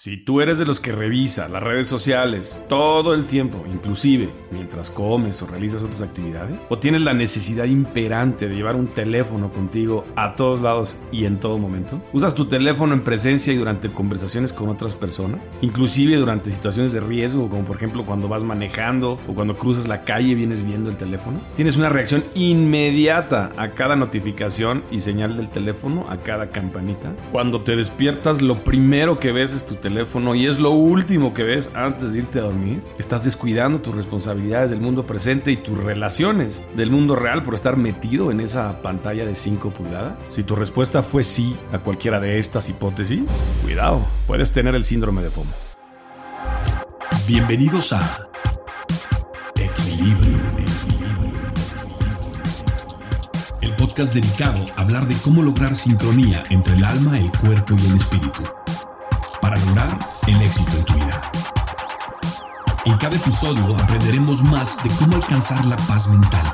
Si tú eres de los que revisa las redes sociales todo el tiempo, inclusive mientras comes o realizas otras actividades, o tienes la necesidad imperante de llevar un teléfono contigo a todos lados y en todo momento, usas tu teléfono en presencia y durante conversaciones con otras personas, inclusive durante situaciones de riesgo, como por ejemplo cuando vas manejando o cuando cruzas la calle y vienes viendo el teléfono, tienes una reacción inmediata a cada notificación y señal del teléfono, a cada campanita. Cuando te despiertas, lo primero que ves es tu teléfono teléfono y es lo último que ves antes de irte a dormir, estás descuidando tus responsabilidades del mundo presente y tus relaciones del mundo real por estar metido en esa pantalla de 5 pulgadas. Si tu respuesta fue sí a cualquiera de estas hipótesis, cuidado, puedes tener el síndrome de FOMO. Bienvenidos a Equilibrio. El podcast dedicado a hablar de cómo lograr sincronía entre el alma, el cuerpo y el espíritu para lograr el éxito en tu vida. En cada episodio aprenderemos más de cómo alcanzar la paz mental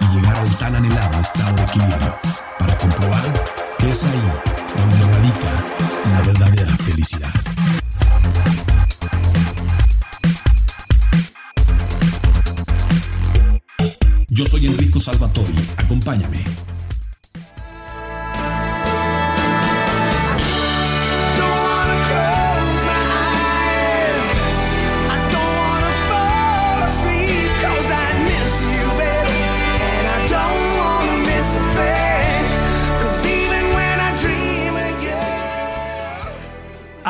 y llegar al tan anhelado estado de equilibrio para comprobar que es ahí donde radica la verdadera felicidad. Yo soy Enrico Salvatori, acompáñame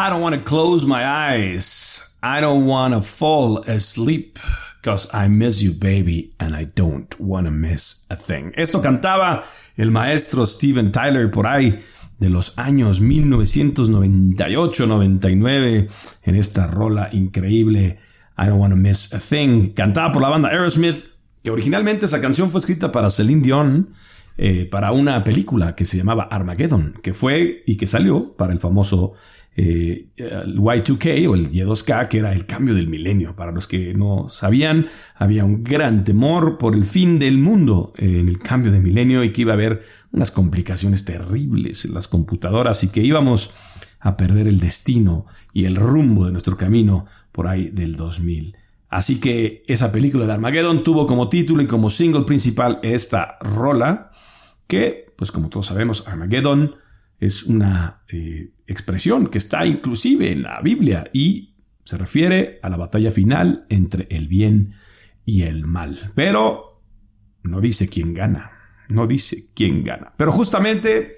I don't want to close my eyes. I don't want to fall asleep. Cause I miss you, baby, and I don't want to miss a thing. Esto cantaba el maestro Steven Tyler por ahí de los años 1998-99 en esta rola increíble I don't want to miss a thing, cantada por la banda Aerosmith, que originalmente esa canción fue escrita para Celine Dion eh, para una película que se llamaba Armageddon, que fue y que salió para el famoso eh, el Y2K o el Y2K, que era el cambio del milenio. Para los que no sabían, había un gran temor por el fin del mundo en el cambio de milenio y que iba a haber unas complicaciones terribles en las computadoras y que íbamos a perder el destino y el rumbo de nuestro camino por ahí del 2000. Así que esa película de Armageddon tuvo como título y como single principal esta rola, que, pues como todos sabemos, Armageddon es una eh, expresión que está inclusive en la Biblia y se refiere a la batalla final entre el bien y el mal. Pero no dice quién gana, no dice quién gana. Pero justamente,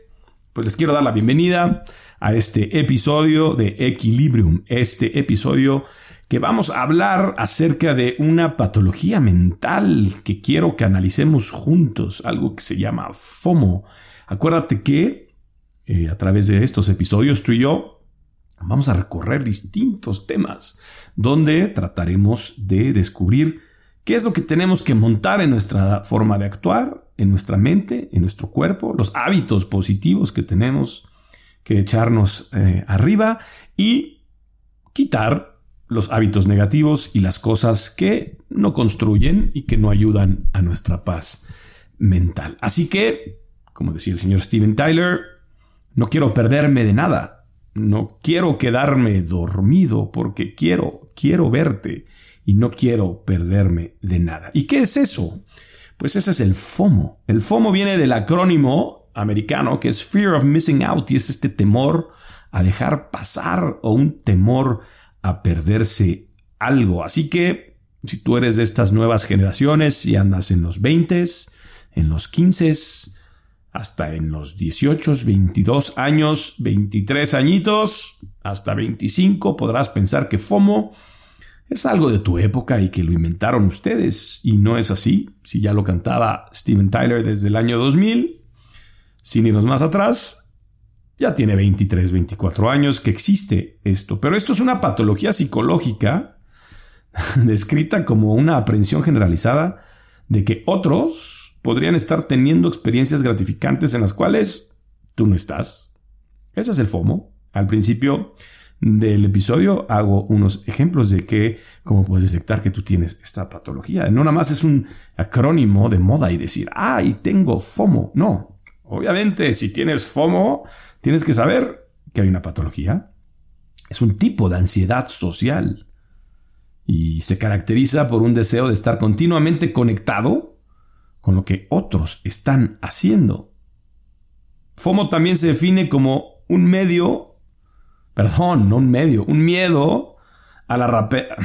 pues les quiero dar la bienvenida a este episodio de Equilibrium, este episodio que vamos a hablar acerca de una patología mental que quiero que analicemos juntos, algo que se llama FOMO. Acuérdate que eh, a través de estos episodios, tú y yo vamos a recorrer distintos temas donde trataremos de descubrir qué es lo que tenemos que montar en nuestra forma de actuar, en nuestra mente, en nuestro cuerpo, los hábitos positivos que tenemos que echarnos eh, arriba y quitar los hábitos negativos y las cosas que no construyen y que no ayudan a nuestra paz mental. Así que, como decía el señor Steven Tyler, no quiero perderme de nada. No quiero quedarme dormido porque quiero, quiero verte y no quiero perderme de nada. ¿Y qué es eso? Pues ese es el FOMO. El FOMO viene del acrónimo americano que es Fear of Missing Out y es este temor a dejar pasar o un temor a perderse algo. Así que si tú eres de estas nuevas generaciones y andas en los 20, en los 15, hasta en los 18, 22 años, 23 añitos, hasta 25 podrás pensar que FOMO es algo de tu época y que lo inventaron ustedes. Y no es así. Si ya lo cantaba Steven Tyler desde el año 2000, sin irnos más atrás, ya tiene 23, 24 años que existe esto. Pero esto es una patología psicológica descrita como una aprensión generalizada de que otros podrían estar teniendo experiencias gratificantes en las cuales tú no estás. Ese es el FOMO. Al principio del episodio hago unos ejemplos de que, cómo puedes detectar que tú tienes esta patología. No nada más es un acrónimo de moda y decir, ay, tengo FOMO. No. Obviamente, si tienes FOMO, tienes que saber que hay una patología es un tipo de ansiedad social y se caracteriza por un deseo de estar continuamente conectado con lo que otros están haciendo. FOMO también se define como un medio, perdón, no un medio, un miedo a la rapera.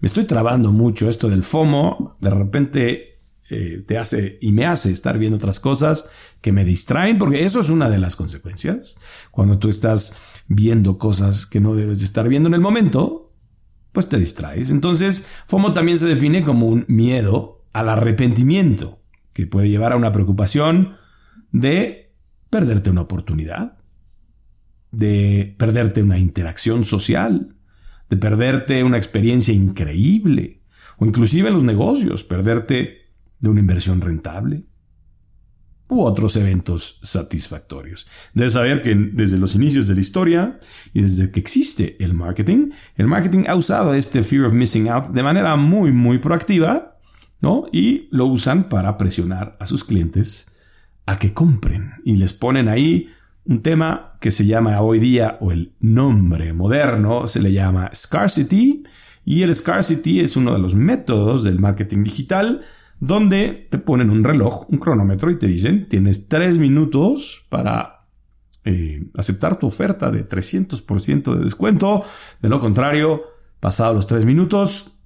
Me estoy trabando mucho esto del FOMO, de repente eh, te hace y me hace estar viendo otras cosas que me distraen, porque eso es una de las consecuencias. Cuando tú estás viendo cosas que no debes de estar viendo en el momento, pues te distraes. Entonces, FOMO también se define como un miedo al arrepentimiento, que puede llevar a una preocupación de perderte una oportunidad, de perderte una interacción social, de perderte una experiencia increíble, o inclusive en los negocios, perderte de una inversión rentable u otros eventos satisfactorios. Debes saber que desde los inicios de la historia y desde que existe el marketing, el marketing ha usado este fear of missing out de manera muy, muy proactiva, ¿no? Y lo usan para presionar a sus clientes a que compren y les ponen ahí un tema que se llama hoy día o el nombre moderno se le llama scarcity y el scarcity es uno de los métodos del marketing digital donde te ponen un reloj, un cronómetro y te dicen, tienes tres minutos para eh, aceptar tu oferta de 300% de descuento. De lo contrario, pasados los tres minutos,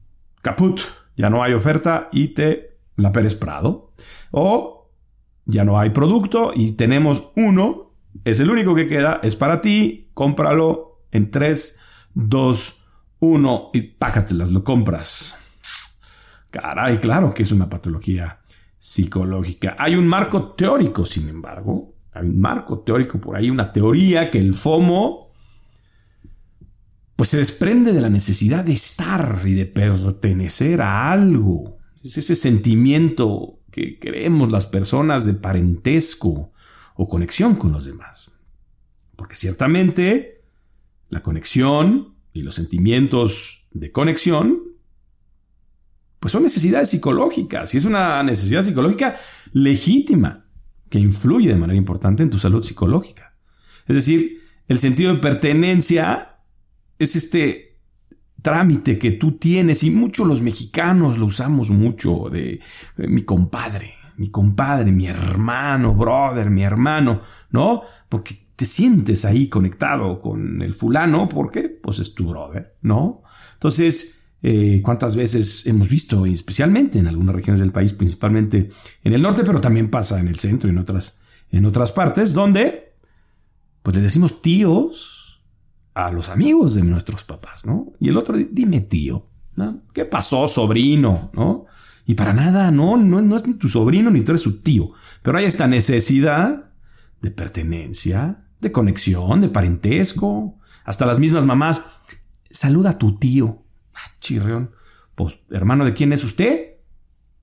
caput, ya no hay oferta y te la Pérez Prado. O ya no hay producto y tenemos uno, es el único que queda, es para ti, cómpralo en 3, 2, 1 y pácatelas, lo compras. Caray, claro que es una patología psicológica. Hay un marco teórico, sin embargo, hay un marco teórico por ahí, una teoría que el FOMO pues se desprende de la necesidad de estar y de pertenecer a algo. Es ese sentimiento que creemos las personas de parentesco o conexión con los demás. Porque ciertamente la conexión y los sentimientos de conexión pues son necesidades psicológicas y es una necesidad psicológica legítima que influye de manera importante en tu salud psicológica. Es decir, el sentido de pertenencia es este trámite que tú tienes y muchos los mexicanos lo usamos mucho de eh, mi compadre, mi compadre, mi hermano, brother, mi hermano, ¿no? Porque te sientes ahí conectado con el fulano, ¿por qué? Pues es tu brother, ¿no? Entonces, eh, cuántas veces hemos visto, especialmente en algunas regiones del país, principalmente en el norte, pero también pasa en el centro y en otras, en otras partes, donde pues le decimos tíos a los amigos de nuestros papás, ¿no? Y el otro, dime tío. ¿Qué pasó, sobrino? ¿No? Y para nada, no, no, no es ni tu sobrino ni tú eres su tío. Pero hay esta necesidad de pertenencia, de conexión, de parentesco. Hasta las mismas mamás, saluda a tu tío. Ah, chirrión. Pues, hermano, ¿de quién es usted?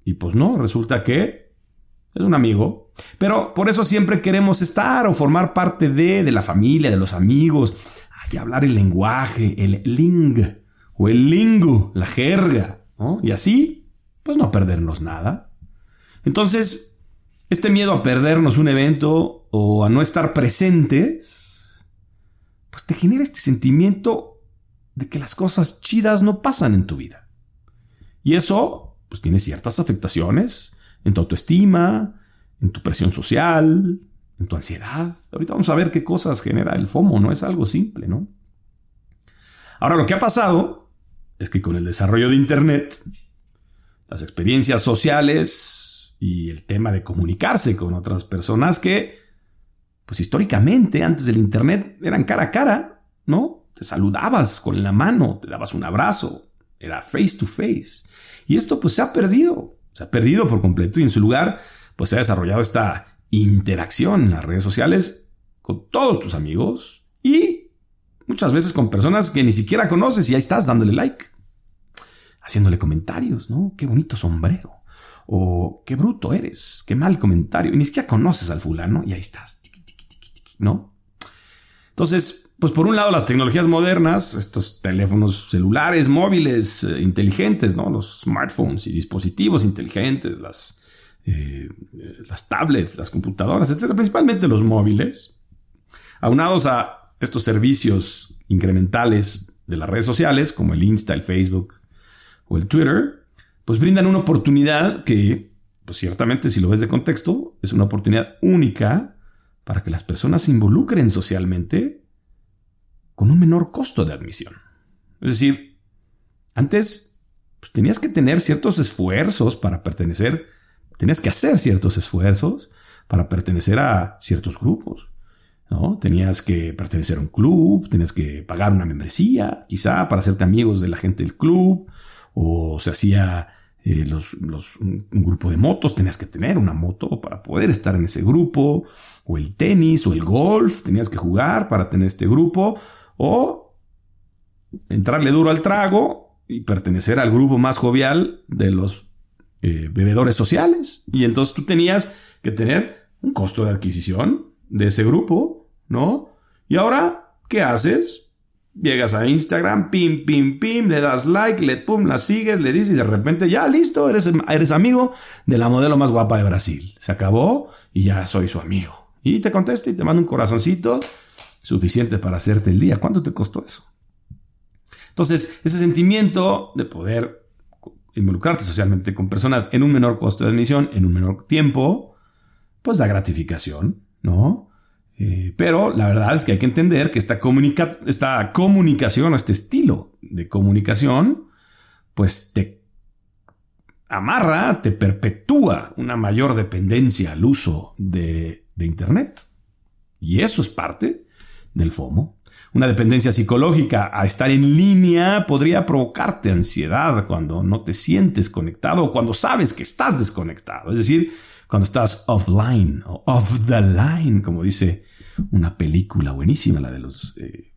Y pues no, resulta que es un amigo. Pero por eso siempre queremos estar o formar parte de, de la familia, de los amigos. Hay hablar el lenguaje, el ling o el lingo, la jerga. Y así, pues no perdernos nada. Entonces, este miedo a perdernos un evento o a no estar presentes, pues te genera este sentimiento de que las cosas chidas no pasan en tu vida. Y eso, pues tiene ciertas afectaciones en tu autoestima, en tu presión social, tu ansiedad. Ahorita vamos a ver qué cosas genera el FOMO, no es algo simple, ¿no? Ahora, lo que ha pasado es que con el desarrollo de Internet, las experiencias sociales y el tema de comunicarse con otras personas que, pues históricamente, antes del Internet, eran cara a cara, ¿no? te saludabas con la mano, te dabas un abrazo, era face to face. Y esto pues se ha perdido, se ha perdido por completo y en su lugar pues se ha desarrollado esta interacción en las redes sociales con todos tus amigos y muchas veces con personas que ni siquiera conoces y ahí estás dándole like, haciéndole comentarios, ¿no? Qué bonito sombrero. O qué bruto eres, qué mal comentario. Y ni siquiera conoces al fulano y ahí estás, ¿no? Entonces, pues por un lado las tecnologías modernas, estos teléfonos celulares, móviles, eh, inteligentes, ¿no? Los smartphones y dispositivos inteligentes, las, eh, las tablets, las computadoras, etcétera, principalmente los móviles, aunados a estos servicios incrementales de las redes sociales, como el Insta, el Facebook o el Twitter, pues brindan una oportunidad que, pues ciertamente si lo ves de contexto, es una oportunidad única para que las personas se involucren socialmente con un menor costo de admisión. Es decir, antes pues, tenías que tener ciertos esfuerzos para pertenecer, tenías que hacer ciertos esfuerzos para pertenecer a ciertos grupos. ¿no? Tenías que pertenecer a un club, tenías que pagar una membresía, quizá, para hacerte amigos de la gente del club, o se hacía eh, los, un grupo de motos, tenías que tener una moto para poder estar en ese grupo, o el tenis, o el golf, tenías que jugar para tener este grupo, o entrarle duro al trago y pertenecer al grupo más jovial de los eh, bebedores sociales. Y entonces tú tenías que tener un costo de adquisición de ese grupo, ¿no? Y ahora, ¿qué haces? Llegas a Instagram, pim, pim, pim, le das like, le pum, la sigues, le dices y de repente ya listo, eres, eres amigo de la modelo más guapa de Brasil. Se acabó y ya soy su amigo. Y te contesta y te manda un corazoncito suficiente para hacerte el día. ¿Cuánto te costó eso? Entonces, ese sentimiento de poder involucrarte socialmente con personas en un menor costo de admisión, en un menor tiempo, pues da gratificación, ¿no? Eh, pero la verdad es que hay que entender que esta, esta comunicación este estilo de comunicación, pues te amarra, te perpetúa una mayor dependencia al uso de, de Internet. Y eso es parte del FOMO. Una dependencia psicológica a estar en línea podría provocarte ansiedad cuando no te sientes conectado o cuando sabes que estás desconectado. Es decir, cuando estás offline o off the line, como dice una película buenísima, la de los... Eh,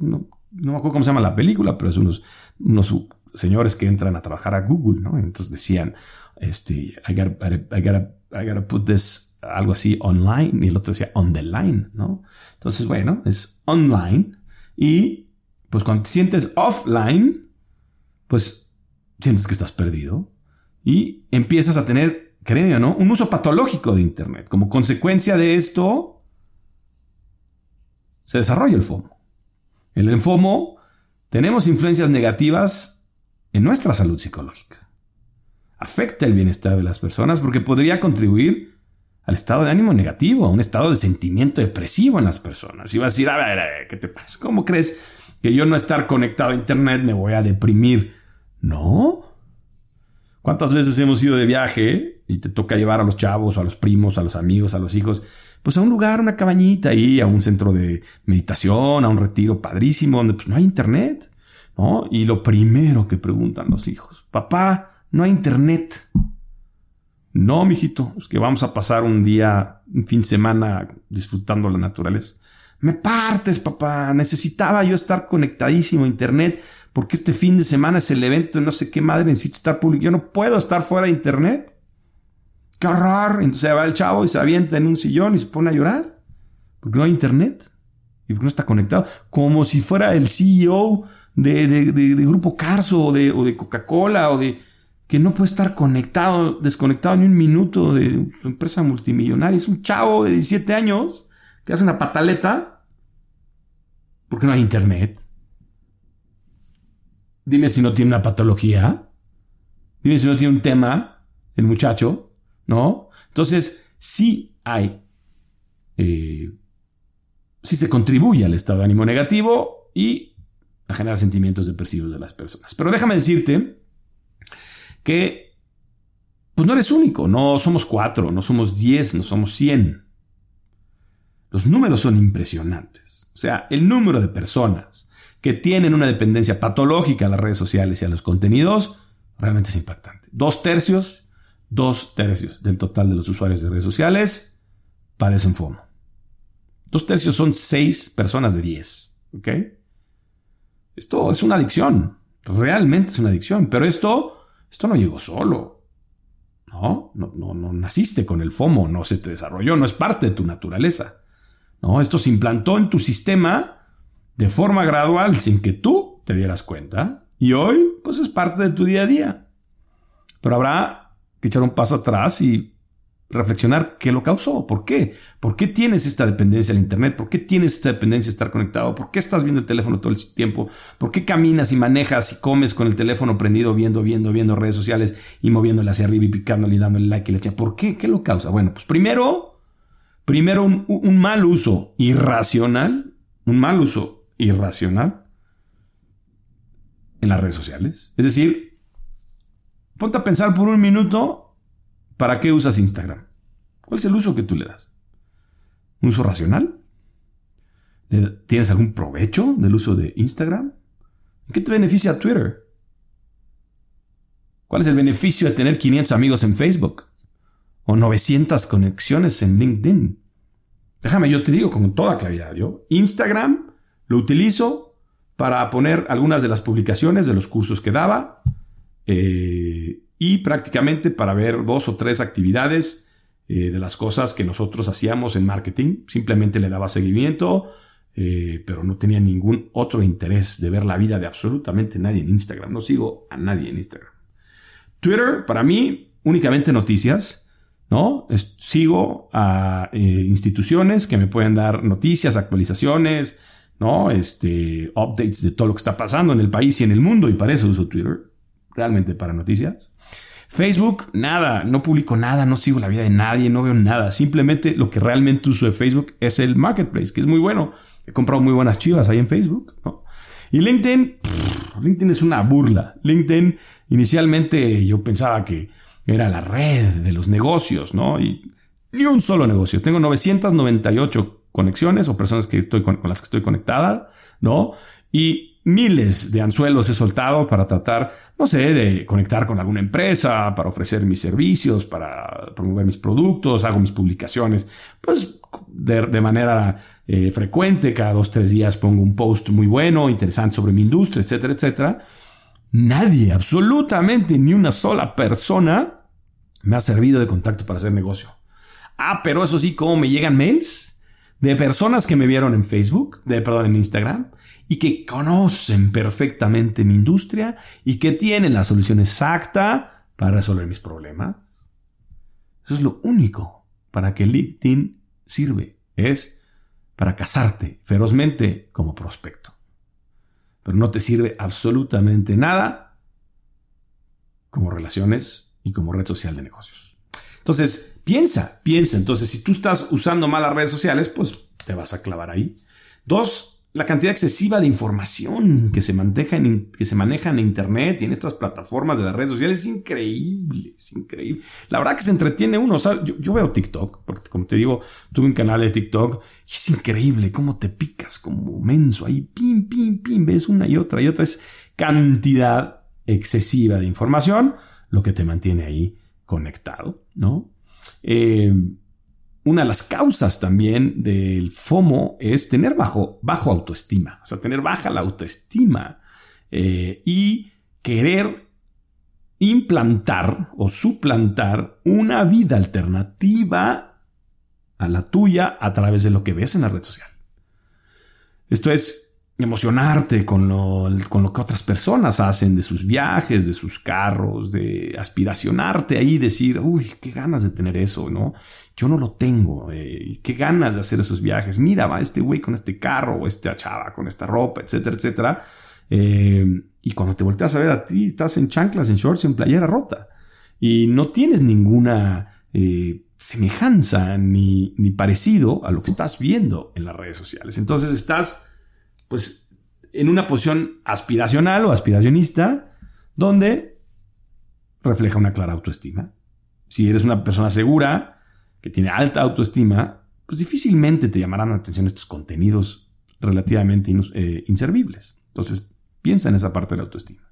no, me acuerdo cómo se llama la película, pero es unos, unos señores que entran a trabajar a Google, ¿no? Entonces decían, este, I gotta, I gotta, I gotta put this, algo así, online, y el otro decía on the line, ¿no? Entonces, bueno, es online, y pues cuando te sientes offline, pues sientes que estás perdido, y empiezas a tener créeme no, un uso patológico de Internet. Como consecuencia de esto, se desarrolla el FOMO. El FOMO tenemos influencias negativas en nuestra salud psicológica. Afecta el bienestar de las personas porque podría contribuir al estado de ánimo negativo, a un estado de sentimiento depresivo en las personas. Y vas a decir, a ver, ¿qué te pasa? ¿Cómo crees que yo no estar conectado a Internet me voy a deprimir? No. ¿Cuántas veces hemos ido de viaje y te toca llevar a los chavos, a los primos, a los amigos, a los hijos, pues a un lugar, una cabañita ahí, a un centro de meditación, a un retiro padrísimo, donde pues no hay internet, ¿no? Y lo primero que preguntan los hijos, papá, no hay internet. No, mijito, es que vamos a pasar un día, un fin de semana disfrutando la naturaleza. Me partes, papá. Necesitaba yo estar conectadísimo a internet porque este fin de semana es el evento, no sé qué madre, necesito estar público. Yo no puedo estar fuera de internet. ¡Qué horror! Entonces va el chavo y se avienta en un sillón y se pone a llorar. Porque no hay internet. Y porque no está conectado. Como si fuera el CEO de, Grupo Carso o de, o de Coca-Cola o de... Que no puede estar conectado, desconectado ni un minuto de su empresa multimillonaria. Es un chavo de 17 años que hace una pataleta porque no hay internet. Dime si no tiene una patología. Dime si no tiene un tema, el muchacho, ¿no? Entonces, sí hay, eh, sí se contribuye al estado de ánimo negativo y a generar sentimientos depresivos de las personas. Pero déjame decirte que, pues no eres único, no somos cuatro, no somos diez, no somos cien. Los números son impresionantes. O sea, el número de personas que tienen una dependencia patológica a las redes sociales y a los contenidos, realmente es impactante. Dos tercios, dos tercios del total de los usuarios de redes sociales padecen FOMO. Dos tercios son seis personas de diez. Esto es una adicción. Realmente es una adicción. Pero esto, esto no llegó solo. ¿No? No, no, no naciste con el FOMO, no se te desarrolló, no es parte de tu naturaleza. ¿No? Esto se implantó en tu sistema de forma gradual sin que tú te dieras cuenta. Y hoy, pues es parte de tu día a día. Pero habrá que echar un paso atrás y reflexionar qué lo causó, por qué, por qué tienes esta dependencia al Internet, por qué tienes esta dependencia a estar conectado, por qué estás viendo el teléfono todo el tiempo, por qué caminas y manejas y comes con el teléfono prendido, viendo, viendo, viendo redes sociales y moviéndole hacia arriba y picándole y dándole like y le echa. ¿Por qué? ¿Qué lo causa? Bueno, pues primero, primero un, un mal uso irracional, un mal uso irracional en las redes sociales. Es decir, ponte a pensar por un minuto ¿Para qué usas Instagram? ¿Cuál es el uso que tú le das? ¿Un uso racional? ¿Tienes algún provecho del uso de Instagram? ¿En qué te beneficia Twitter? ¿Cuál es el beneficio de tener 500 amigos en Facebook? ¿O 900 conexiones en LinkedIn? Déjame, yo te digo con toda claridad, yo Instagram lo utilizo para poner algunas de las publicaciones de los cursos que daba. Eh, y prácticamente para ver dos o tres actividades eh, de las cosas que nosotros hacíamos en marketing. Simplemente le daba seguimiento, eh, pero no tenía ningún otro interés de ver la vida de absolutamente nadie en Instagram. No sigo a nadie en Instagram. Twitter, para mí, únicamente noticias. ¿no? sigo a eh, instituciones que me pueden dar noticias, actualizaciones, ¿no? Este, updates de todo lo que está pasando en el país y en el mundo, y para eso uso Twitter, realmente para noticias. Facebook, nada, no publico nada, no sigo la vida de nadie, no veo nada. Simplemente lo que realmente uso de Facebook es el marketplace, que es muy bueno. He comprado muy buenas chivas ahí en Facebook. Y LinkedIn, LinkedIn es una burla. LinkedIn, inicialmente yo pensaba que era la red de los negocios, ¿no? Y ni un solo negocio. Tengo 998 conexiones o personas que estoy con, con las que estoy conectada, ¿no? Y miles de anzuelos he soltado para tratar, no sé, de conectar con alguna empresa, para ofrecer mis servicios, para promover mis productos, hago mis publicaciones, pues de, manera eh, frecuente, cada dos, tres días pongo un post muy bueno, interesante sobre mi industria, etcétera, etcétera. Nadie, absolutamente ni una sola persona me ha servido de contacto para hacer negocio. Ah, pero eso sí, ¿cómo me llegan mails? De personas que me vieron en Facebook, de, perdón, en Instagram, y que conocen perfectamente mi industria y que tienen la solución exacta para resolver mis problemas. Eso es lo único para que LinkedIn sirve. Es para casarte ferozmente como prospecto. Pero no te sirve absolutamente nada como relaciones y como red social de negocios. Entonces, piensa, piensa. Entonces, si tú estás usando mal las redes sociales, pues te vas a clavar ahí. Dos, la cantidad excesiva de información que se, maneja en, que se maneja en Internet y en estas plataformas de las redes sociales es increíble, es increíble. La verdad que se entretiene uno. yo, veo TikTok, porque como te digo, tuve un canal de TikTok y es increíble cómo te picas como menso ahí, pim, pim, pim, ves una y otra y otra. Es cantidad excesiva de información lo que te mantiene ahí conectado, ¿no? Eh, una de las causas también del FOMO es tener bajo, bajo autoestima, o sea, tener baja la autoestima eh, y querer implantar o suplantar una vida alternativa a la tuya a través de lo que ves en la red social. Esto es emocionarte con lo, con lo que otras personas hacen de sus viajes, de sus carros, de aspiracionarte ahí, decir, uy, qué ganas de tener eso, ¿no? Yo no lo tengo, eh, qué ganas de hacer esos viajes. Mira, va este güey con este carro, o esta chava con esta ropa, etcétera, etcétera. Eh, y cuando te volteas a ver a ti, estás en chanclas, en shorts, en playera rota. Y no tienes ninguna eh, semejanza ni, ni parecido a lo que estás viendo en las redes sociales. Entonces estás pues en una posición aspiracional o aspiracionista, donde refleja una clara autoestima. Si eres una persona segura, que tiene alta autoestima, pues difícilmente te llamarán la atención estos contenidos relativamente eh, inservibles. Entonces, piensa en esa parte de la autoestima.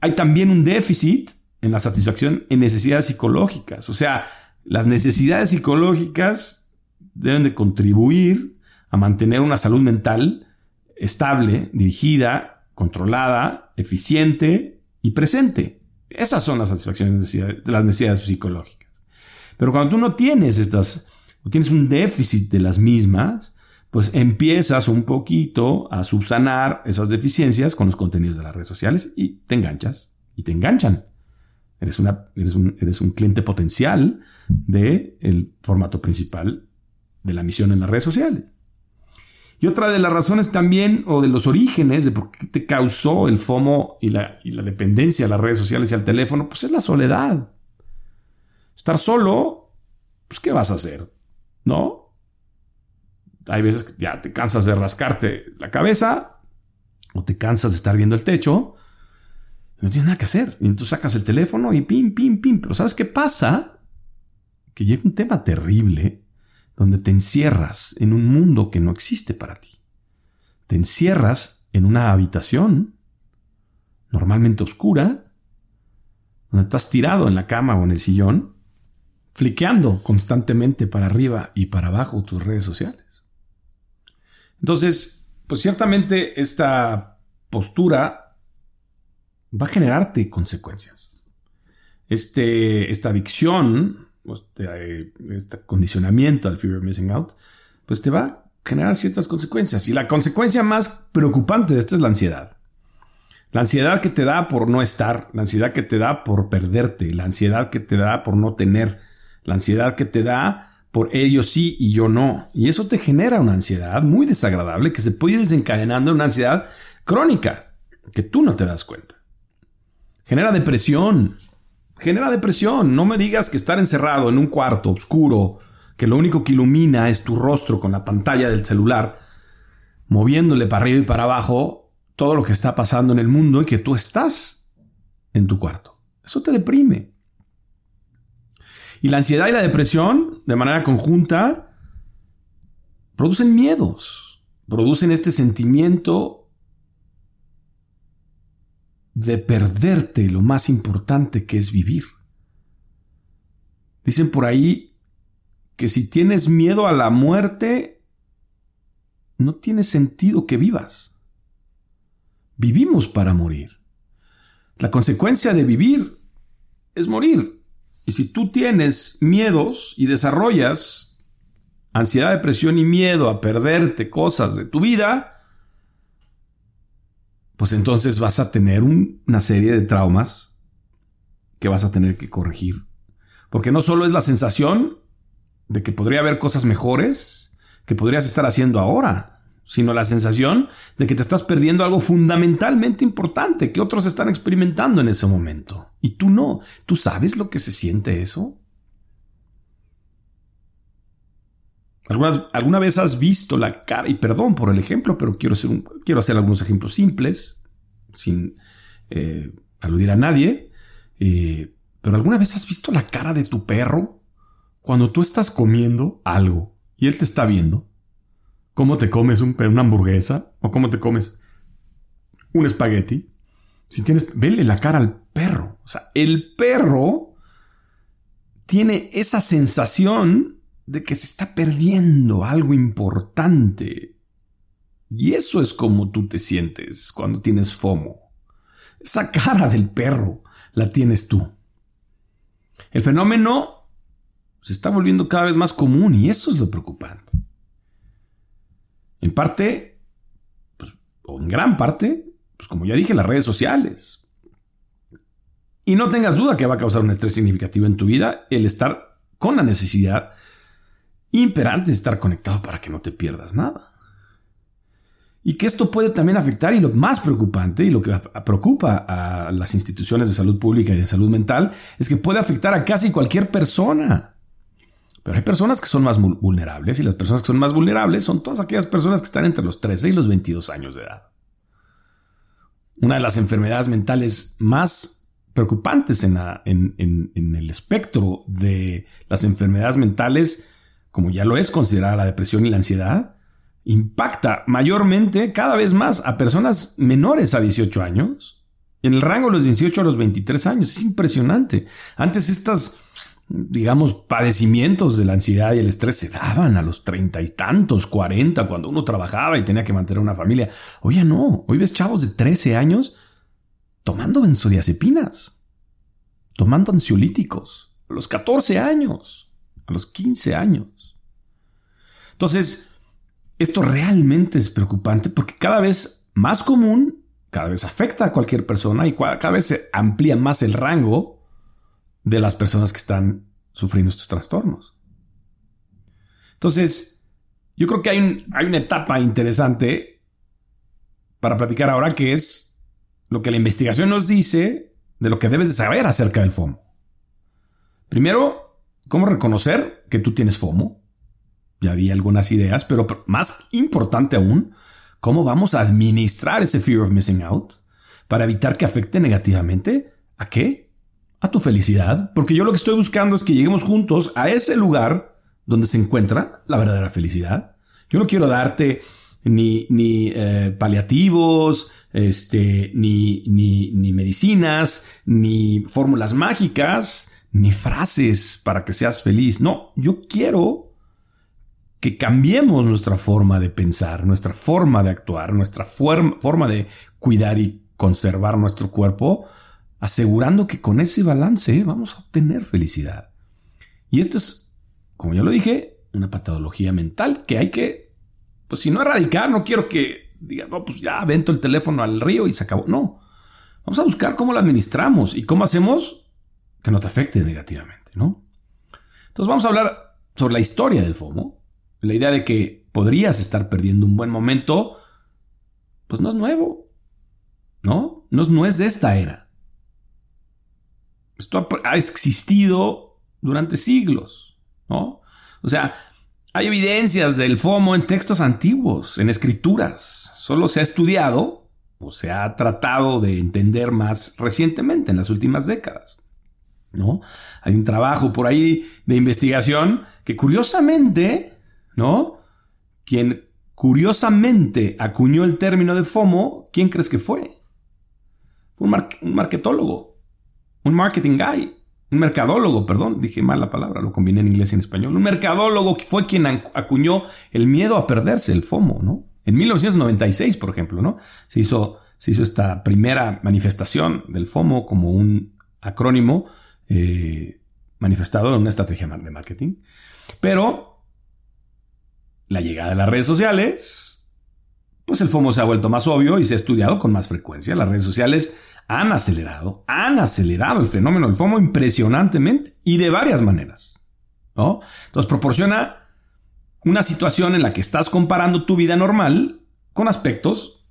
Hay también un déficit en la satisfacción en necesidades psicológicas. O sea, las necesidades psicológicas deben de contribuir a mantener una salud mental estable, dirigida, controlada, eficiente y presente. Esas son las satisfacciones de las necesidades psicológicas. Pero cuando tú no tienes estas, o tienes un déficit de las mismas, pues empiezas un poquito a subsanar esas deficiencias con los contenidos de las redes sociales y te enganchas y te enganchan. Eres, una, eres, un, eres un cliente potencial del el formato principal de la misión en las redes sociales. Y otra de las razones también, o de los orígenes de por qué te causó el FOMO y la, y la dependencia a las redes sociales y al teléfono, pues es la soledad. Estar solo, pues ¿qué vas a hacer? ¿No? Hay veces que ya te cansas de rascarte la cabeza o te cansas de estar viendo el techo. no tienes nada que hacer. Y entonces sacas el teléfono y pim, pim, pim. Pero ¿sabes qué pasa? Que llega un tema terrible donde te encierras en un mundo que no existe para ti. Te encierras en una habitación, normalmente oscura, donde estás tirado en la cama o en el sillón, fliqueando constantemente para arriba y para abajo tus redes sociales. Entonces, pues ciertamente esta postura va a generarte consecuencias. Este, esta adicción este, este condicionamiento al fear missing out, pues te va a generar ciertas consecuencias. Y la consecuencia más preocupante de esto es la ansiedad. La ansiedad que te da por no estar, la ansiedad que te da por perderte, la ansiedad que te da por no tener, la ansiedad que te da por ellos sí y yo no. Y eso te genera una ansiedad muy desagradable que se puede ir desencadenando en una ansiedad crónica que tú no te das cuenta. Genera depresión, genera depresión. No me digas que estar encerrado en un cuarto oscuro, que lo único que ilumina es tu rostro con la pantalla del celular, moviéndole para arriba y para abajo todo lo que está pasando en el mundo y que tú estás en tu cuarto. Eso te deprime. Y la ansiedad y la depresión, de manera conjunta, producen miedos, producen este sentimiento de perderte lo más importante que es vivir. Dicen por ahí que si tienes miedo a la muerte, no tiene sentido que vivas. Vivimos para morir. La consecuencia de vivir es morir. Y si tú tienes miedos y desarrollas ansiedad, depresión y miedo a perderte cosas de tu vida, pues entonces vas a tener una serie de traumas que vas a tener que corregir. Porque no solo es la sensación de que podría haber cosas mejores que podrías estar haciendo ahora, sino la sensación de que te estás perdiendo algo fundamentalmente importante que otros están experimentando en ese momento. Y tú no. ¿Tú sabes lo que se siente eso? ¿Alguna vez has visto la cara? Y perdón por el ejemplo, pero quiero hacer, quiero hacer algunos ejemplos simples, sin eh, aludir a nadie. Eh, pero ¿alguna vez has visto la cara de tu perro cuando tú estás comiendo algo y él te está viendo? ¿Cómo te comes una hamburguesa? ¿O cómo te comes un espagueti? Si tienes, vele la cara al perro. O sea, el perro tiene esa sensación de que se está perdiendo algo importante. Y eso es como tú te sientes cuando tienes FOMO. Esa cara del perro la tienes tú. El fenómeno se está volviendo cada vez más común y eso es lo preocupante. En parte, pues, o en gran parte, pues como ya dije, las redes sociales. Y no tengas duda que va a causar un estrés significativo en tu vida el estar con la necesidad imperante estar conectado para que no te pierdas nada. Y que esto puede también afectar, y lo más preocupante, y lo que preocupa a las instituciones de salud pública y de salud mental, es que puede afectar a casi cualquier persona. Pero hay personas que son más vulnerables, y las personas que son más vulnerables son todas aquellas personas que están entre los 13 y los 22 años de edad. Una de las enfermedades mentales más preocupantes en, en el espectro de las enfermedades mentales como ya lo es considerada la depresión y la ansiedad, impacta mayormente cada vez más a personas menores a 18 años, en el rango de los 18 a los 23 años. Es impresionante. Antes estas, digamos, padecimientos de la ansiedad y el estrés se daban a los treinta y tantos, 40, cuando uno trabajaba y tenía que mantener una familia. Hoy ya no. Hoy ves chavos de 13 años tomando benzodiazepinas, tomando ansiolíticos, a los 14 años, a los 15 años. Entonces, esto realmente es preocupante porque cada vez más común, cada vez afecta a cualquier persona y cada vez se amplía más el rango de las personas que están sufriendo estos trastornos. Entonces, yo creo que hay, una etapa interesante para platicar ahora que es lo que la investigación nos dice de lo que debes de saber acerca del FOMO. Primero, cómo reconocer que tú tienes FOMO. Ya di algunas ideas, pero más importante aún, cómo vamos a administrar ese fear of missing out para evitar que afecte negativamente a qué? A tu felicidad. Porque yo lo que estoy buscando es que lleguemos juntos a ese lugar donde se encuentra la verdadera felicidad. Yo no quiero darte ni, ni eh, paliativos, este, ni, ni, ni medicinas, ni fórmulas mágicas, ni frases para que seas feliz. No, yo quiero que cambiemos nuestra forma de pensar, nuestra forma de actuar, nuestra forma de cuidar y conservar nuestro cuerpo, asegurando que con ese balance vamos a obtener felicidad. Y esto es, como ya lo dije, una patología mental que hay que, pues si no erradicar, no quiero que diga, no, pues ya avento el teléfono al río y se acabó. No, vamos a buscar cómo lo administramos y cómo hacemos que no te afecte negativamente, ¿no? Entonces vamos a hablar sobre la historia del FOMO. La idea de que podrías estar perdiendo un buen momento, pues no es nuevo, ¿no? No, no es de esta era. Esto ha existido durante siglos, ¿no? O sea, hay evidencias del FOMO en textos antiguos, en escrituras. Solo se ha estudiado o se ha tratado de entender más recientemente, en las últimas décadas. ¿no? Hay un trabajo por ahí de investigación que curiosamente, ¿no? Quien curiosamente acuñó el término de FOMO, ¿quién crees que fue? Fue un, un marketólogo, un marketing guy, un mercadólogo, perdón, dije mal la palabra, lo combiné en inglés y en español. Un mercadólogo fue quien acuñó el miedo a perderse, el FOMO, ¿no? En 1996, por ejemplo, ¿no? Se hizo, se hizo esta primera manifestación del FOMO como un acrónimo eh, manifestado en una estrategia de marketing. Pero la llegada de las redes sociales, pues el FOMO se ha vuelto más obvio y se ha estudiado con más frecuencia. Las redes sociales han acelerado, han acelerado el fenómeno del FOMO impresionantemente y de varias maneras. ¿no? Entonces proporciona una situación en la que estás comparando tu vida normal con aspectos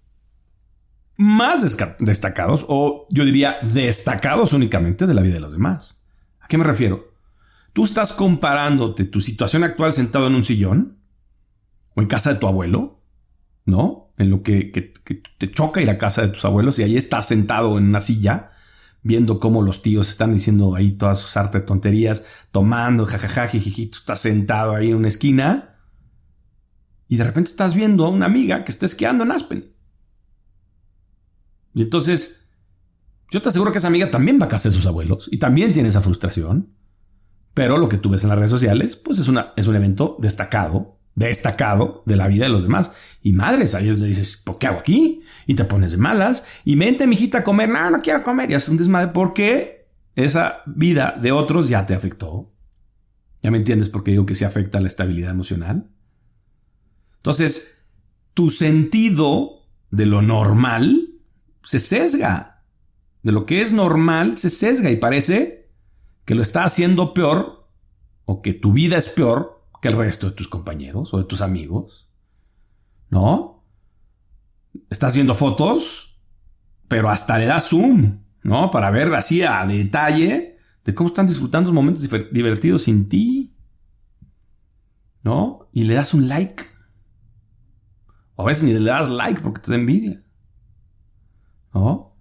más destacados, o yo diría destacados únicamente de la vida de los demás. ¿A qué me refiero? Tú estás comparándote tu situación actual sentado en un sillón, o en casa de tu abuelo, ¿no? En lo que, te choca ir a casa de tus abuelos y ahí estás sentado en una silla, viendo cómo los tíos están diciendo ahí todas sus artes tonterías, tomando, jajaja, jijiji, tú estás sentado ahí en una esquina, y de repente estás viendo a una amiga que está esquiando en Aspen. Y entonces, yo te aseguro que esa amiga también va a casa de sus abuelos y también tiene esa frustración. Pero lo que tú ves en las redes sociales, pues es, es un evento destacado, destacado de la vida de los demás. Y madres, a ellos le dices, ¿por qué hago aquí? Y te pones de malas. Y vente, mijita, a comer. No, no quiero comer. Y haces un desmadre porque esa vida de otros ya te afectó. ¿Ya me entiendes por qué digo que se afecta la estabilidad emocional? Entonces, tu sentido de lo normal se sesga. De lo que es normal se sesga y parece que lo está haciendo peor o que tu vida es peor que el resto de tus compañeros o de tus amigos. ¿No? Estás viendo fotos, pero hasta le das zoom, ¿no? Para ver así a detalle de cómo están disfrutando los momentos divertidos sin ti. ¿No? Y le das un like. O a veces ni le das like porque te da envidia. ¿No?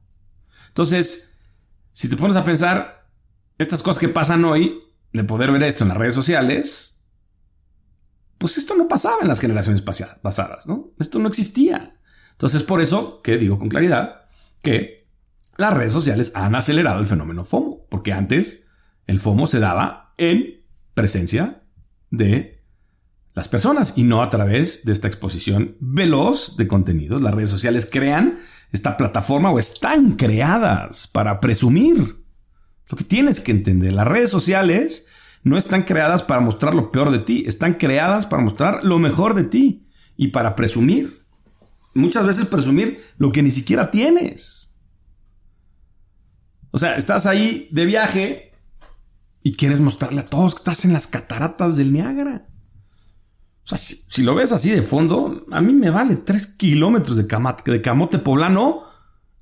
Entonces, si te pones a pensar, estas cosas que pasan hoy, de poder ver esto en las redes sociales, pues esto no pasaba en las generaciones pasadas, ¿no? Esto no existía. Entonces, por eso que digo con claridad que las redes sociales han acelerado el fenómeno FOMO, porque antes el FOMO se daba en presencia de las personas y no a través de esta exposición veloz de contenidos. Las redes sociales crean esta plataforma o están creadas para presumir. Lo que tienes que entender, las redes sociales no están creadas para mostrar lo peor de ti, están creadas para mostrar lo mejor de ti y para presumir. Muchas veces presumir lo que ni siquiera tienes. O sea, estás ahí de viaje y quieres mostrarle a todos que estás en las cataratas del Niágara. O sea, si, lo ves así de fondo, a mí me vale tres kilómetros de, de camote poblano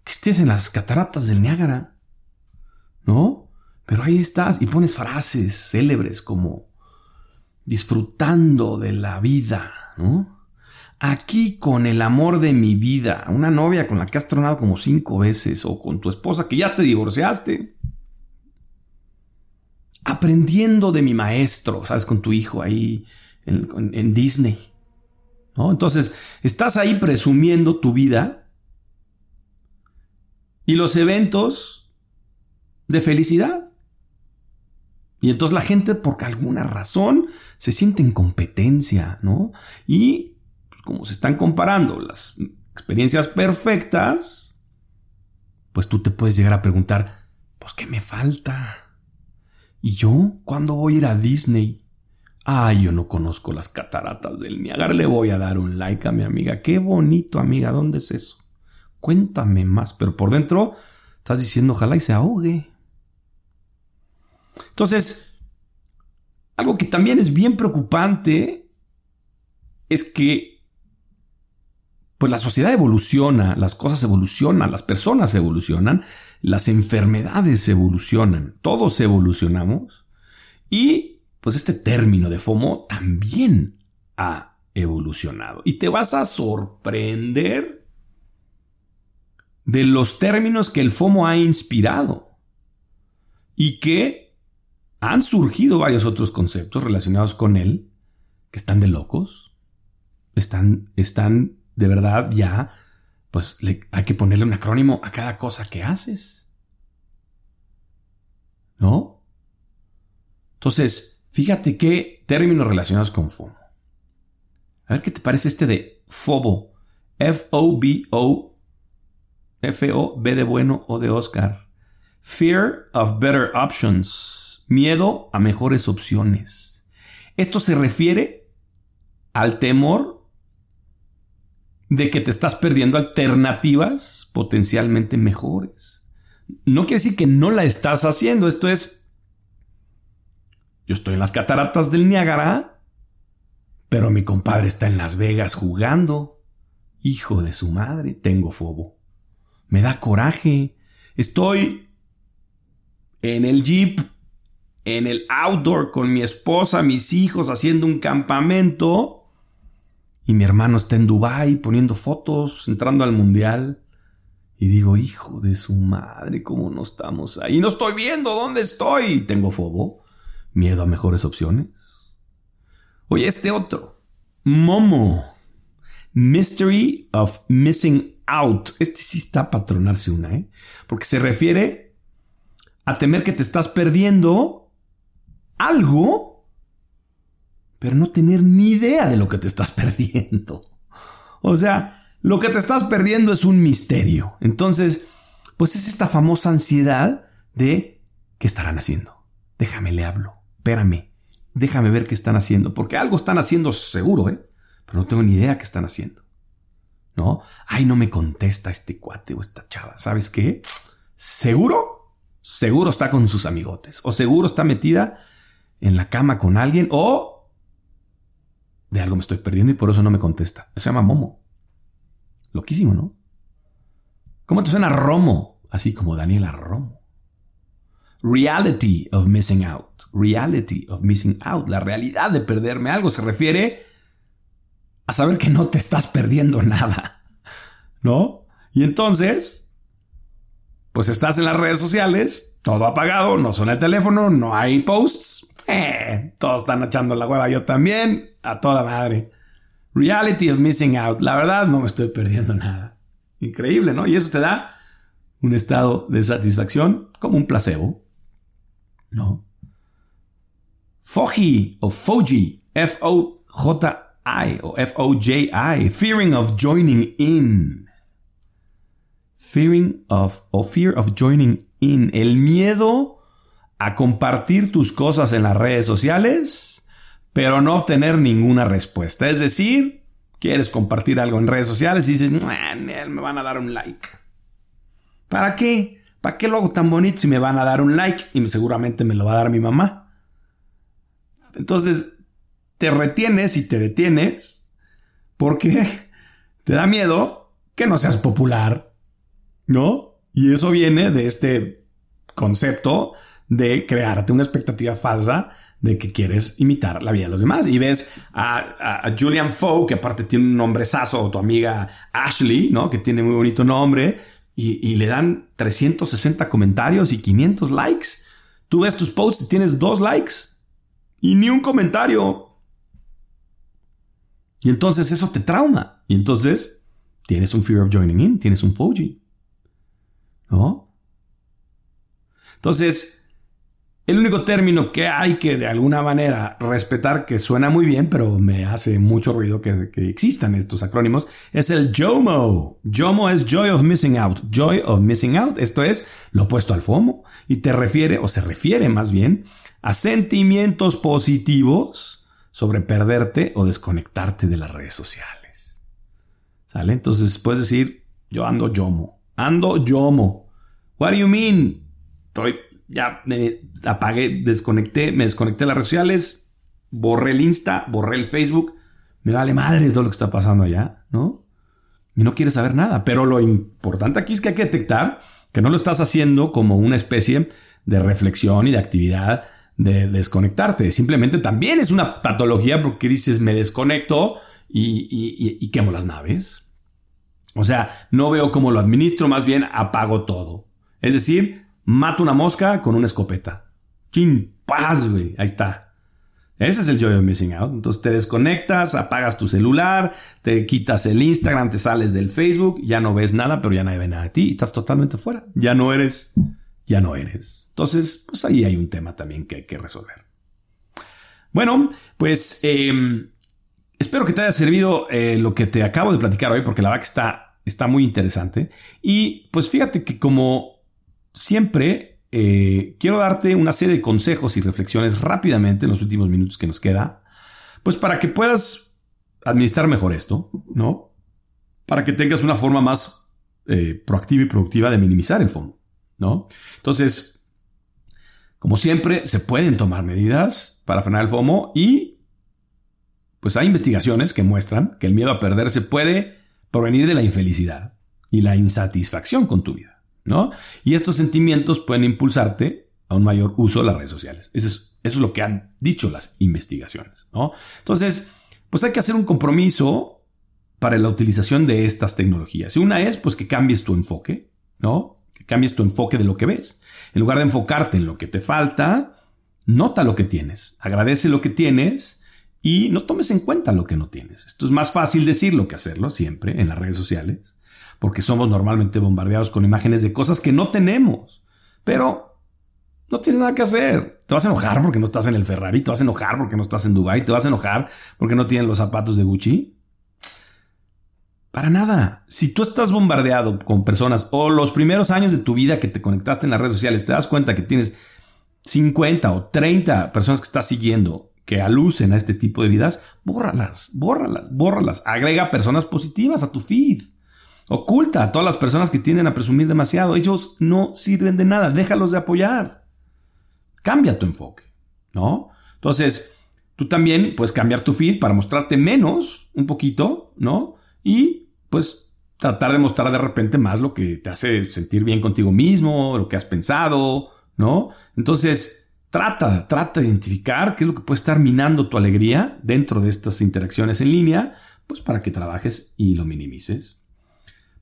que estés en las cataratas del Niágara. ¿No? Pero ahí estás y pones frases célebres como disfrutando de la vida, ¿no? Aquí con el amor de mi vida, una novia con la que has tronado como cinco veces o con tu esposa que ya te divorciaste. Aprendiendo de mi maestro, ¿sabes? Con tu hijo ahí en, Disney. ¿no? Entonces, estás ahí presumiendo tu vida y los eventos de felicidad. Y entonces la gente, por alguna razón, se siente en competencia, ¿no? Y pues, como se están comparando las experiencias perfectas, pues tú te puedes llegar a preguntar, pues, ¿qué me falta? ¿Y yo? ¿Cuándo voy a ir a Disney? Ay, yo no conozco las cataratas del Niágara. Le voy a dar un like a mi amiga. Qué bonito, amiga. ¿Dónde es eso? Cuéntame más. Pero por dentro estás diciendo, ojalá y se ahogue. Entonces, algo que también es bien preocupante es que pues la sociedad evoluciona, las cosas evolucionan, las personas evolucionan, las enfermedades evolucionan, todos evolucionamos y pues este término de FOMO también ha evolucionado. Y te vas a sorprender de los términos que el FOMO ha inspirado y que han surgido varios otros conceptos relacionados con él que están de locos, están, están de verdad ya, pues hay que ponerle un acrónimo a cada cosa que haces. ¿No? Entonces, Fíjate qué términos relacionados con FOMO. A ver qué te parece este de FOBO. F-O-B-O. F-O-B de bueno o de Oscar. Fear of better options. Miedo a mejores opciones. Esto se refiere al temor de que te estás perdiendo alternativas potencialmente mejores. No quiere decir que no la estás haciendo. Esto es yo estoy en las cataratas del Niágara, pero mi compadre está en Las Vegas jugando. Hijo de su madre, tengo fobo. Me da coraje. Estoy en el jeep, en el outdoor con mi esposa, mis hijos haciendo un campamento. Y mi hermano está en Dubai poniendo fotos, entrando al mundial. Y digo, hijo de su madre, ¿cómo no estamos ahí? No estoy viendo dónde estoy. Tengo fobo miedo a mejores opciones. Oye, este otro, Momo, Mystery of Missing Out. Este sí está patronarse una, ¿eh? Porque se refiere a temer que te estás perdiendo algo, pero no tener ni idea de lo que te estás perdiendo. O sea, lo que te estás perdiendo es un misterio. Entonces, pues es esta famosa ansiedad de ¿qué estarán haciendo? Déjame le hablo espérame, déjame ver qué están haciendo, porque algo están haciendo seguro, ¿eh? Pero no tengo ni idea qué están haciendo. ¿No? Ay, no me contesta este cuate o esta chava. ¿Sabes qué? Seguro, seguro está con sus amigotes, o seguro está metida en la cama con alguien, o de algo me estoy perdiendo y por eso no me contesta. Eso se llama Momo. Loquísimo, ¿no? ¿Cómo te suena Romo? Así como Daniela Romo. Reality of missing out reality of missing out, la realidad de perderme algo, se refiere a saber que no te estás perdiendo nada, ¿no? Y entonces, pues estás en las redes sociales, todo apagado, no suena el teléfono, no hay posts, eh, todos están echando la hueva, yo también, a toda madre. Reality of missing out, la verdad no me estoy perdiendo nada. Increíble, ¿no? Y eso te da un estado de satisfacción como un placebo, ¿no? Foji o Foji, F-O-J-I o F-O-J-I, fearing of joining in. Fearing of o fear of joining in, el miedo a compartir tus cosas en las redes sociales, pero no obtener ninguna respuesta. Es decir, quieres compartir algo en redes sociales y dices, me van a dar un like. ¿Para qué? ¿Para qué lo hago tan bonito si me van a dar un like y seguramente me lo va a dar mi mamá? Entonces, te retienes y te detienes porque te da miedo que no seas popular, ¿no? Y eso viene de este concepto de crearte una expectativa falsa de que quieres imitar la vida de los demás. Y ves a, Julian Foe, que aparte tiene un nombrezazo, o tu amiga Ashley, ¿no? Que tiene muy bonito nombre, y, le dan 360 comentarios y 500 likes. Tú ves tus posts y tienes dos likes y ni un comentario. Y entonces eso te trauma. Y entonces tienes un fear of joining in, tienes un Foji. ¿No? Entonces, el único término que hay que de alguna manera respetar, que suena muy bien, pero me hace mucho ruido que, existan estos acrónimos, es el JOMO. JOMO es Joy of Missing Out. Joy of Missing Out. Esto es lo opuesto al FOMO y te refiere, o se refiere más bien, a sentimientos positivos sobre perderte o desconectarte de las redes sociales. ¿Sale? Entonces puedes decir, yo ando JOMO. Ando JOMO. What do you mean? Estoy ya me apagué, desconecté, me desconecté de las redes sociales, borré el Insta, borré el Facebook, me vale madre todo lo que está pasando allá, ¿no? Y no quieres saber nada, pero lo importante aquí es que hay que detectar que no lo estás haciendo como una especie de reflexión y de actividad de desconectarte, simplemente también es una patología porque dices me desconecto y, y quemo las naves. O sea, no veo cómo lo administro, más bien apago todo. Es decir, Mato una mosca con una escopeta. Chin, paz, güey. Ahí está. Ese es el joy of missing out. Entonces te desconectas, apagas tu celular, te quitas el Instagram, te sales del Facebook, ya no ves nada, pero ya nadie ve nada de ti. Estás totalmente fuera. Ya no eres, ya no eres. Entonces, pues ahí hay un tema también que hay que resolver. Bueno, pues em, espero que te haya servido eh, lo que te acabo de platicar hoy, porque la verdad que está, está muy interesante. Y pues fíjate que como siempre eh, quiero darte una serie de consejos y reflexiones rápidamente en los últimos minutos que nos queda, pues para que puedas administrar mejor esto, ¿no? Para que tengas una forma más eh, proactiva y productiva de minimizar el FOMO, ¿no? Entonces, como siempre, se pueden tomar medidas para frenar el FOMO y pues hay investigaciones que muestran que el miedo a perderse puede provenir de la infelicidad y la insatisfacción con tu vida. ¿No? Y estos sentimientos pueden impulsarte a un mayor uso de las redes sociales. Eso es, lo que han dicho las investigaciones. Entonces, pues hay que hacer un compromiso para la utilización de estas tecnologías. Y una es, pues, que cambies tu enfoque, ¿no? Que cambies tu enfoque de lo que ves. En lugar de enfocarte en lo que te falta, nota lo que tienes, agradece lo que tienes y no tomes en cuenta lo que no tienes. Esto es más fácil decirlo que hacerlo siempre en las redes sociales porque somos normalmente bombardeados con imágenes de cosas que no tenemos. Pero no tienes nada que hacer. Te vas a enojar porque no estás en el Ferrari, te vas a enojar porque no estás en Dubai, te vas a enojar porque no tienes los zapatos de Gucci. Para nada. Si tú estás bombardeado con personas o los primeros años de tu vida que te conectaste en las redes sociales, te das cuenta que tienes 50 o 30 personas que estás siguiendo que alucen a este tipo de vidas, bórralas, bórralas, bórralas. Agrega personas positivas a tu feed. Oculta a todas las personas que tienden a presumir demasiado. Ellos no sirven de nada. Déjalos de apoyar. Cambia tu enfoque, ¿no? Entonces, tú también puedes cambiar tu feed para mostrarte menos, un poquito, ¿no? Y pues tratar de mostrar de repente más lo que te hace sentir bien contigo mismo, lo que has pensado, ¿no? Entonces, trata, trata de identificar qué es lo que puede estar minando tu alegría dentro de estas interacciones en línea, pues para que trabajes y lo minimices.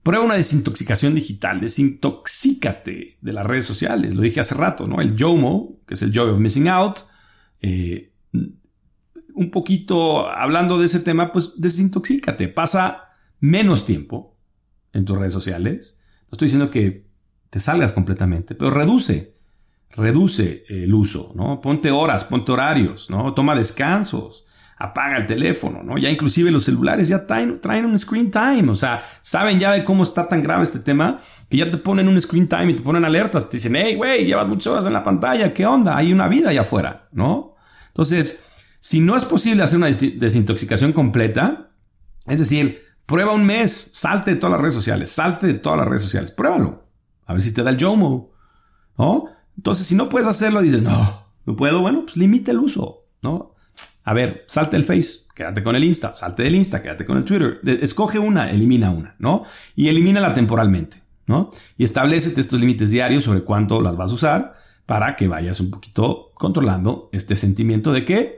Prueba una desintoxicación digital, desintoxícate de las redes sociales. Lo dije hace rato, ¿no? El JOMO, que es el Joy of Missing Out. Eh, un poquito hablando de ese tema, pues desintoxícate. Pasa menos tiempo en tus redes sociales. No estoy diciendo que te salgas completamente, pero reduce, reduce el uso, ¿no? Ponte horas, ponte horarios, ¿no? Toma descansos apaga el teléfono, ¿no? Ya inclusive los celulares ya traen, un screen time, o sea, saben ya de cómo está tan grave este tema que ya te ponen un screen time y te ponen alertas, te dicen, hey, güey, llevas muchas horas en la pantalla, ¿qué onda? Hay una vida allá afuera, ¿no? Entonces, si no es posible hacer una desintoxicación completa, es decir, prueba un mes, salte de todas las redes sociales, salte de todas las redes sociales, pruébalo. A ver si te da el JOMO. ¿No? Entonces, si no puedes hacerlo, dices, no, no puedo, bueno, pues limita el uso, ¿no? A ver, salte el Face, quédate con el Insta, salte del Insta, quédate con el Twitter. Escoge una, elimina una, ¿no? Y elimínala temporalmente, ¿no? Y establecete estos límites diarios sobre cuánto las vas a usar para que vayas un poquito controlando este sentimiento de que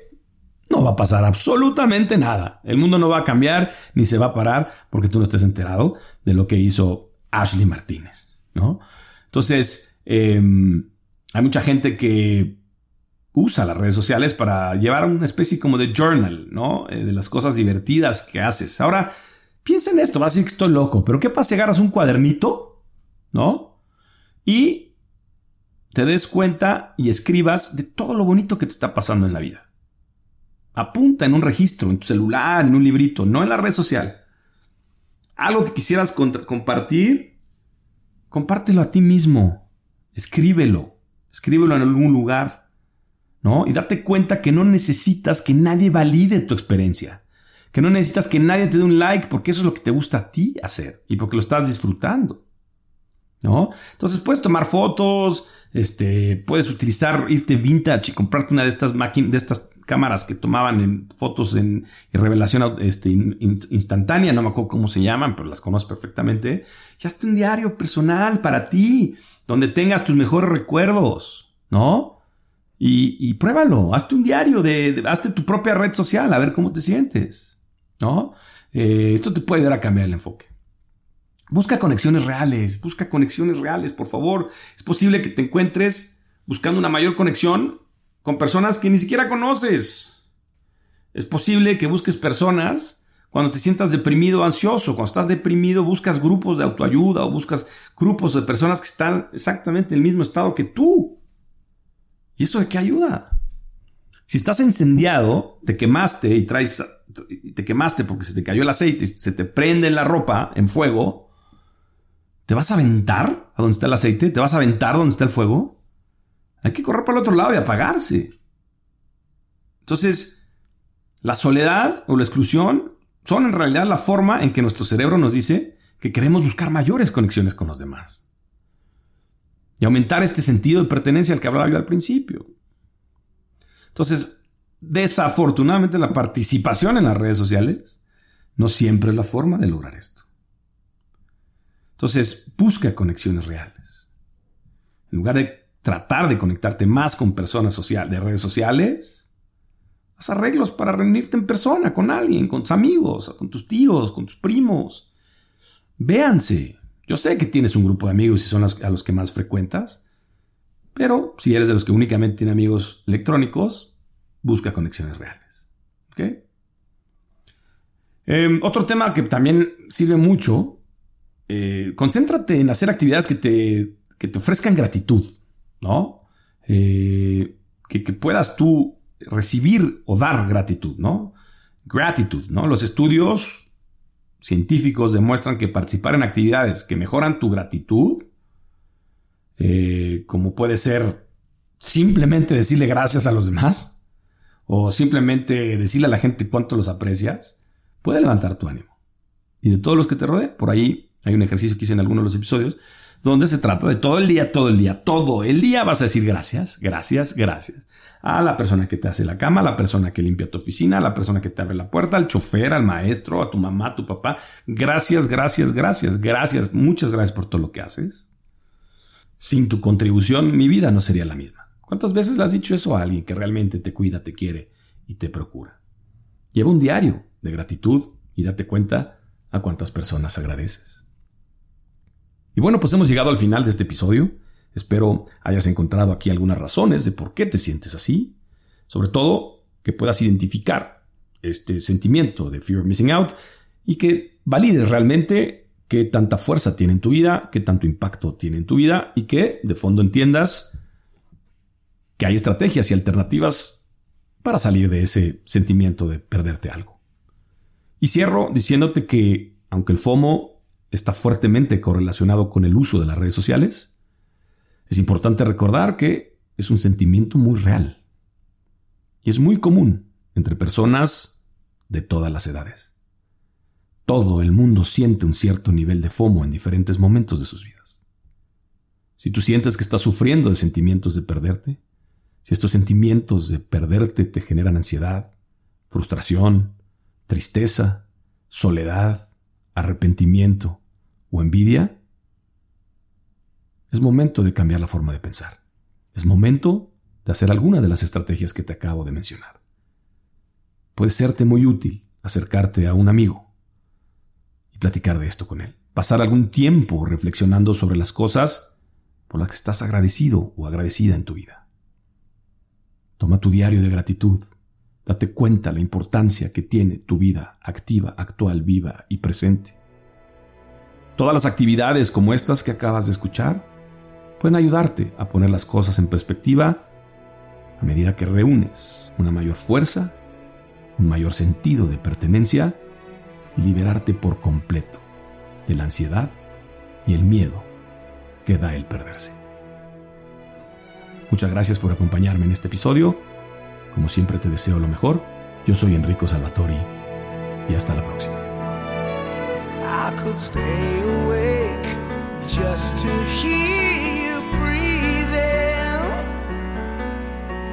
no va a pasar absolutamente nada. El mundo no va a cambiar ni se va a parar porque tú no estés enterado de lo que hizo Ashley Martínez, ¿no? Entonces, em, hay mucha gente que usa las redes sociales para llevar una especie como de journal, ¿no? Eh, de las cosas divertidas que haces. Ahora, piensa en esto, vas a decir que estoy loco, pero ¿qué pasa si agarras un cuadernito, ¿no? Y te des cuenta y escribas de todo lo bonito que te está pasando en la vida. Apunta en un registro, en tu celular, en un librito, no en la red social. Algo que quisieras compartir, compártelo a ti mismo. Escríbelo. Escríbelo en algún lugar. ¿No? Y date cuenta que no necesitas que nadie valide tu experiencia. Que no necesitas que nadie te dé un like porque eso es lo que te gusta a ti hacer y porque lo estás disfrutando. ¿No? Entonces puedes tomar fotos, este, puedes utilizar, irte vintage y comprarte una de estas máquinas, de estas cámaras que tomaban en fotos en, revelación este, instantánea, no me acuerdo cómo se llaman, pero las conozco perfectamente. Y hazte un diario personal para ti, donde tengas tus mejores recuerdos, ¿no? Y, pruébalo, hazte un diario, de, hazte tu propia red social, a ver cómo te sientes, ¿no? Eh, esto te puede ayudar a cambiar el enfoque. Busca conexiones reales, busca conexiones reales, por favor. Es posible que te encuentres buscando una mayor conexión con personas que ni siquiera conoces. Es posible que busques personas cuando te sientas deprimido o ansioso. Cuando estás deprimido, buscas grupos de autoayuda o buscas grupos de personas que están exactamente en el mismo estado que tú. ¿Y eso de qué ayuda? Si estás incendiado, te quemaste y traes, te quemaste porque se te cayó el aceite y se te prende la ropa en fuego, ¿te vas a aventar a donde está el aceite? ¿Te vas a aventar donde está el fuego? Hay que correr para el otro lado y apagarse. Entonces, la soledad o la exclusión son en realidad la forma en que nuestro cerebro nos dice que queremos buscar mayores conexiones con los demás y aumentar este sentido de pertenencia al que hablaba yo al principio. Entonces, desafortunadamente la participación en las redes sociales no siempre es la forma de lograr esto. Entonces, busca conexiones reales. En lugar de tratar de conectarte más con personas social, de redes sociales, haz arreglos para reunirte en persona con alguien, con tus amigos, con tus tíos, con tus primos. Véanse, yo sé que tienes un grupo de amigos y son a los que más frecuentas, pero si eres de los que únicamente tiene amigos electrónicos, busca conexiones reales. Em, otro tema que también sirve mucho, eh, concéntrate en hacer actividades que te, te ofrezcan gratitud, ¿no? Eh, que, que, puedas tú recibir o dar gratitud, ¿no? Gratitud, ¿no? Los estudios científicos demuestran que participar en actividades que mejoran tu gratitud, eh, como puede ser simplemente decirle gracias a los demás, o simplemente decirle a la gente cuánto los aprecias, puede levantar tu ánimo. Y de todos los que te rodean, por ahí hay un ejercicio que hice en algunos de los episodios, donde se trata de todo el día, todo el día, todo el día vas a decir gracias, gracias, gracias a la persona que te hace la cama, a la persona que limpia tu oficina, a la persona que te abre la puerta, al chofer, al maestro, a tu mamá, a tu papá. Gracias, gracias, gracias, gracias, muchas gracias por todo lo que haces. Sin tu contribución, mi vida no sería la misma. ¿Cuántas veces le has dicho eso a alguien que realmente te cuida, te quiere y te procura? Lleva un diario de gratitud y date cuenta a cuántas personas agradeces. Y bueno, pues hemos llegado al final de este episodio. Espero hayas encontrado aquí algunas razones de por qué te sientes así. Sobre todo, que puedas identificar este sentimiento de fear of missing out y que valides realmente qué tanta fuerza tiene en tu vida, qué tanto impacto tiene en tu vida y que de fondo entiendas que hay estrategias y alternativas para salir de ese sentimiento de perderte algo. Y cierro diciéndote que, aunque el FOMO está fuertemente correlacionado con el uso de las redes sociales, es importante recordar que es un sentimiento muy real y es muy común entre personas de todas las edades. Todo el mundo siente un cierto nivel de FOMO en diferentes momentos de sus vidas. Si tú sientes que estás sufriendo de sentimientos de perderte, si estos sentimientos de perderte te generan ansiedad, frustración, tristeza, soledad, arrepentimiento o envidia, es momento de cambiar la forma de pensar. Es momento de hacer alguna de las estrategias que te acabo de mencionar. Puede serte muy útil acercarte a un amigo y platicar de esto con él. Pasar algún tiempo reflexionando sobre las cosas por las que estás agradecido o agradecida en tu vida. Toma tu diario de gratitud. Date cuenta la importancia que tiene tu vida activa, actual, viva y presente. Todas las actividades como estas que acabas de escuchar pueden ayudarte a poner las cosas en perspectiva a medida que reúnes una mayor fuerza, un mayor sentido de pertenencia y liberarte por completo de la ansiedad y el miedo que da el perderse. Muchas gracias por acompañarme en este episodio. Como siempre te deseo lo mejor. Yo soy Enrico Salvatori y hasta la próxima.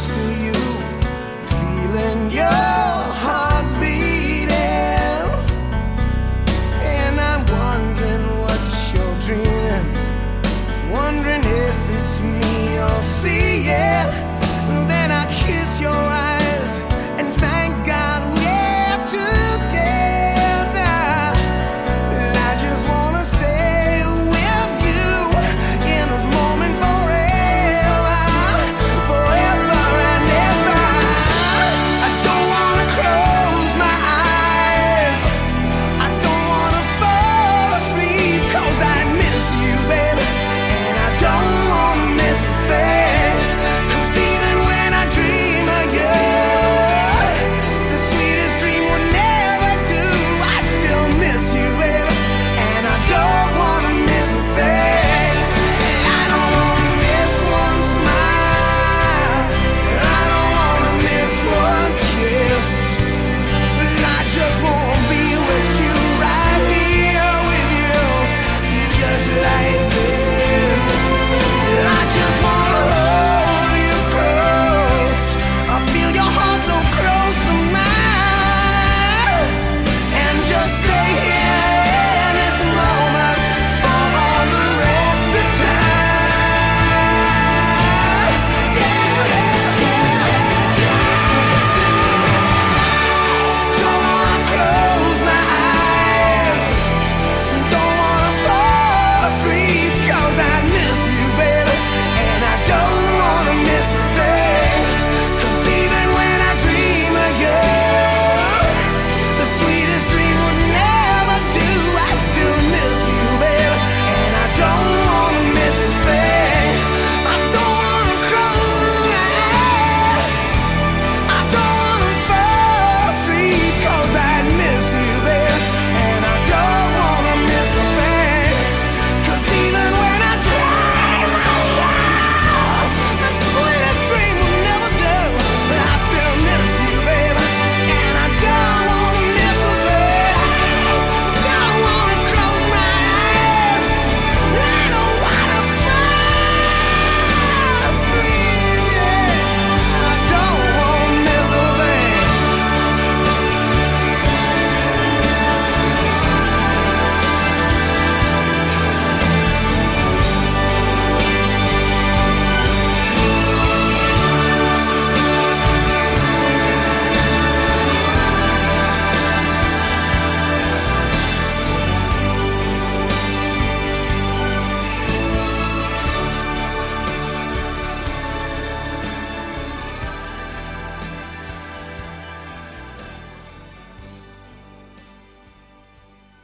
close to